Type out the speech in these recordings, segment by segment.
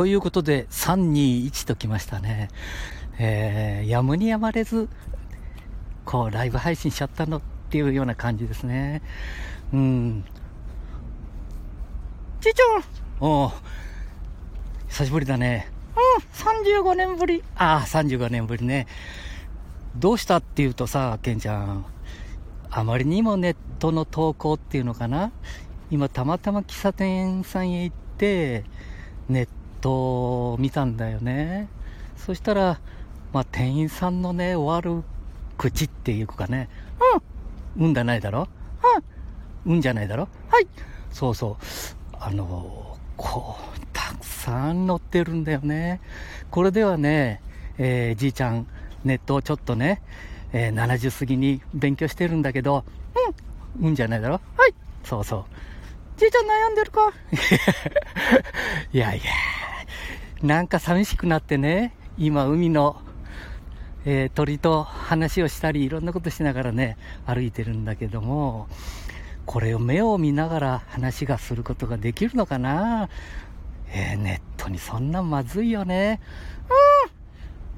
ということで、321ときましたね。えー、やむにやまれず、こう、ライブ配信しちゃったのっていうような感じですね。うん。ちいちゃんおう、久しぶりだね。うん、35年ぶり。ああ、35年ぶりね。どうしたっていうとさ、ケンちゃん。あまりにもネットの投稿っていうのかな。今、たまたま喫茶店さんへ行って、ネットトを見たんだよね。そしたら、まあ、店員さんのね、終わる口っていうかね、うん、うんじゃないだろ？うん、うんじゃないだろ？はい。そうそう。あの、こう、たくさん載ってるんだよね。これではね、えー、じいちゃん、ネットをちょっとね、えー、70過ぎに勉強してるんだけど、うん、うんじゃないだろ？はい。そうそう。じいちゃん悩んでるか？いやいや、なんか寂しくなってね、今海の、えー、鳥と話をしたり、いろんなことしながらね、歩いてるんだけども、これを目を見ながら話がすることができるのかな？えー、ネットにそんなまずいよね。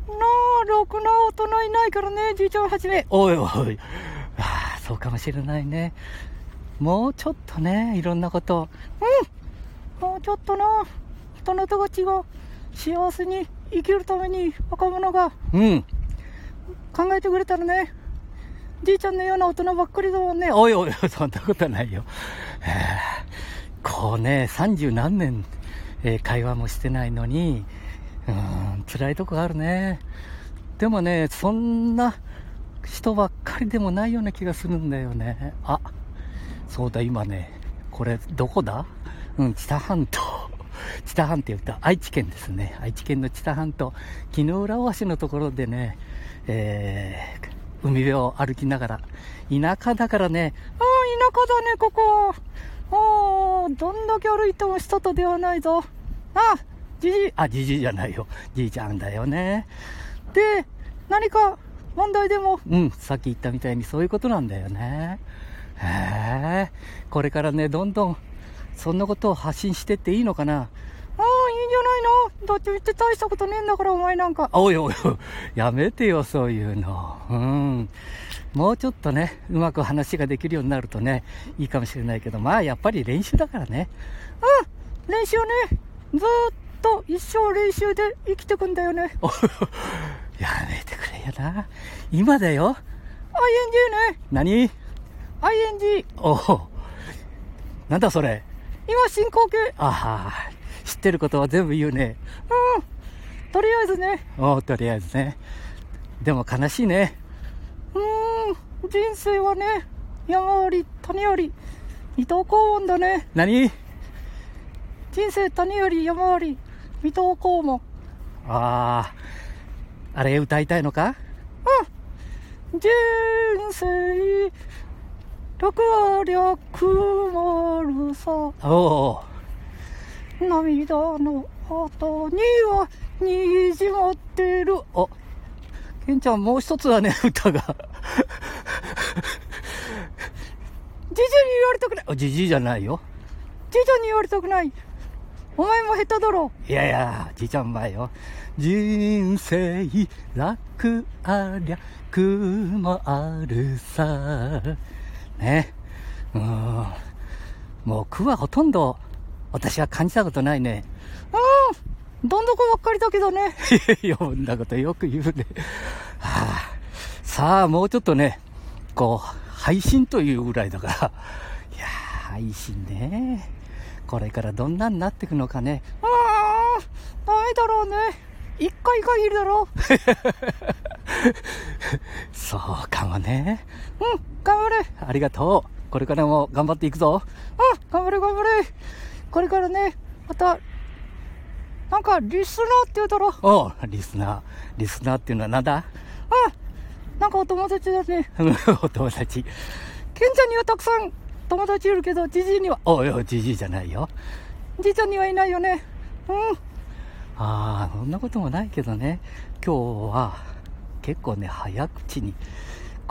うん。なあ、ろくな大人いないからね、じいちゃんはじめ。おいおい。ああ、そうかもしれないね。もうちょっとね、いろんなこと。うん。もうちょっとな、人のたちが幸せに生きるために若者が、うん。考えてくれたらね、じいちゃんのような大人ばっかりだもんね。おいおい、そんなことないよ。こうね、三十何年、えー、会話もしてないのに、うん、辛いとこあるね。でもね、そんな人ばっかりでもないような気がするんだよね。あ、そうだ、今ね、これ、どこだ？うん、知多半島。知多半って愛知県ですね。愛知県の知多半島、木の浦大橋のところでね、えー、海辺を歩きながら、田舎だからね、ああ、田舎だね、ここ。ああ、どんだけ歩いても人と出会わないぞ。あ、じじいあ、じじいじゃないよ。じいちゃんだよね。で、何か問題でも、うん、さっき言ったみたいにそういうことなんだよね。へえ、これからね、どんどん、そんなことを発信してっていいのかな？ああ、いいんじゃないの？だって言って大したことねえんだから、お前なんか。おいおいおい、やめてよ、そういうの。うん。もうちょっとね、うまく話ができるようになるとね、いいかもしれないけど、まあ、やっぱり練習だからね。うん、練習ね。ずっと一生練習で生きてくんだよね。やめてくれよな。今だよ。ING ね。何 ?ING。おお。なんだそれ。今進行形。ああ、知ってることは全部言うね。うん。とりあえずね。おとりあえずね。でも悲しいね。うーん、人生はね、山あり、谷あり、水戸黄門だね。何？人生谷あり、山あり、水戸黄門。ああ、あれ歌いたいのか？うん。人生、楽ありゃるさ。おお。涙の後にはにじまってる。あ、ケンちゃんもう一つはね、歌が。じじいに言われたくない。あ、じじいじゃないよ。じいちゃんに言われたくない。お前も下手だろ。いやいや、じいちゃん前よ。人生楽ありゃ苦もあるさ。ね。うん。もう苦はほとんど私は感じたことないね。うん。どんどこばっかりだけどね。読んだことよく言うね。はあ、さあ、もうちょっとね、こう、配信というぐらいだから。いや配信ね。これからどんなになっていくのかね。ああ、ないだろうね。一回限りだろう。そうかもね。うん、頑張れ。ありがとう。これからも頑張っていくぞ。うん、頑張れ頑張れ。これからね、また、なんか、リスナーって言うだろ。おう、リスナー。リスナーっていうのはなんだ？うん。なんかお友達だね。お友達。ケンちゃんにはたくさん友達いるけど、じじいには、おいおい、じじいじゃないよ。じいちゃんにはいないよね。うん。ああ、そんなこともないけどね。今日は、結構ね、早口に、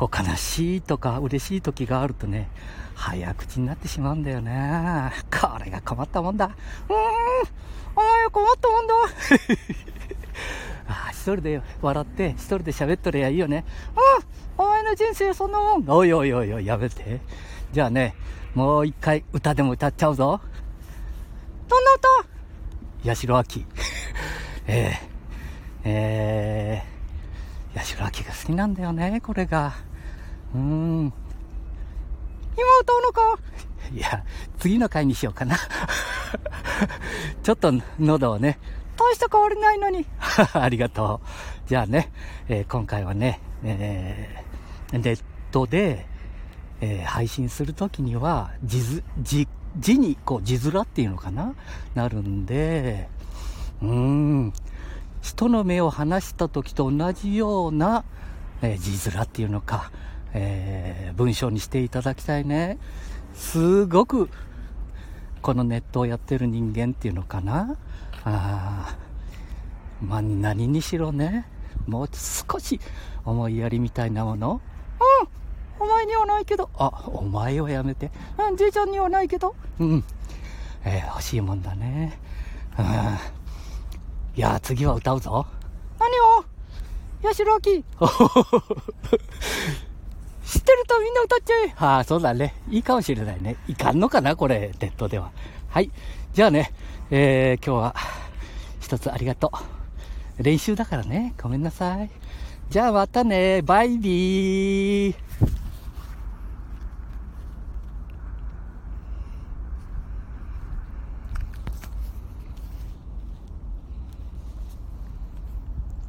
こう悲しいとか嬉しい時があるとね、早口になってしまうんだよね。これが困ったもんだ。うーん、お前困ったもんだ。あ一人で笑って、一人で喋っとりゃいいよね。うん、お前の人生そんなもん。おいおいおいおい、やめて。じゃあね、もう一回歌でも歌っちゃうぞ。どんな歌？八代亜紀。えー、えー、八代亜紀が好きなんだよね、これが。うーん。今歌うのかいや、次の回にしようかな。ちょっと喉をね、大した変わりないのに。ありがとう。じゃあね、えー、今回はね、えー、ネットで、えー、配信するときには、字、字、字に、こう、字面っていうのかな？なるんで、うーん、人の目を離した時と同じような、えー、字面っていうのか、えー、文章にしていただきたいね。すごく、このネットをやってる人間っていうのかな。あまあ、何にしろね、もう少し思いやりみたいなもの。うん、お前にはないけど、あ、お前をやめて、うん、じいちゃんにはないけど、うん、えー、欲しいもんだね。うん、いや、次は歌うぞ。何を？八代亜 知ってるとみんな歌っちゃえ。ああ、そうだね。いいかもしれないね。いかんのかなこれ、ネットでは。はい。じゃあね、えー、今日は、一つありがとう。練習だからね。ごめんなさい。じゃあまたね。バイビー。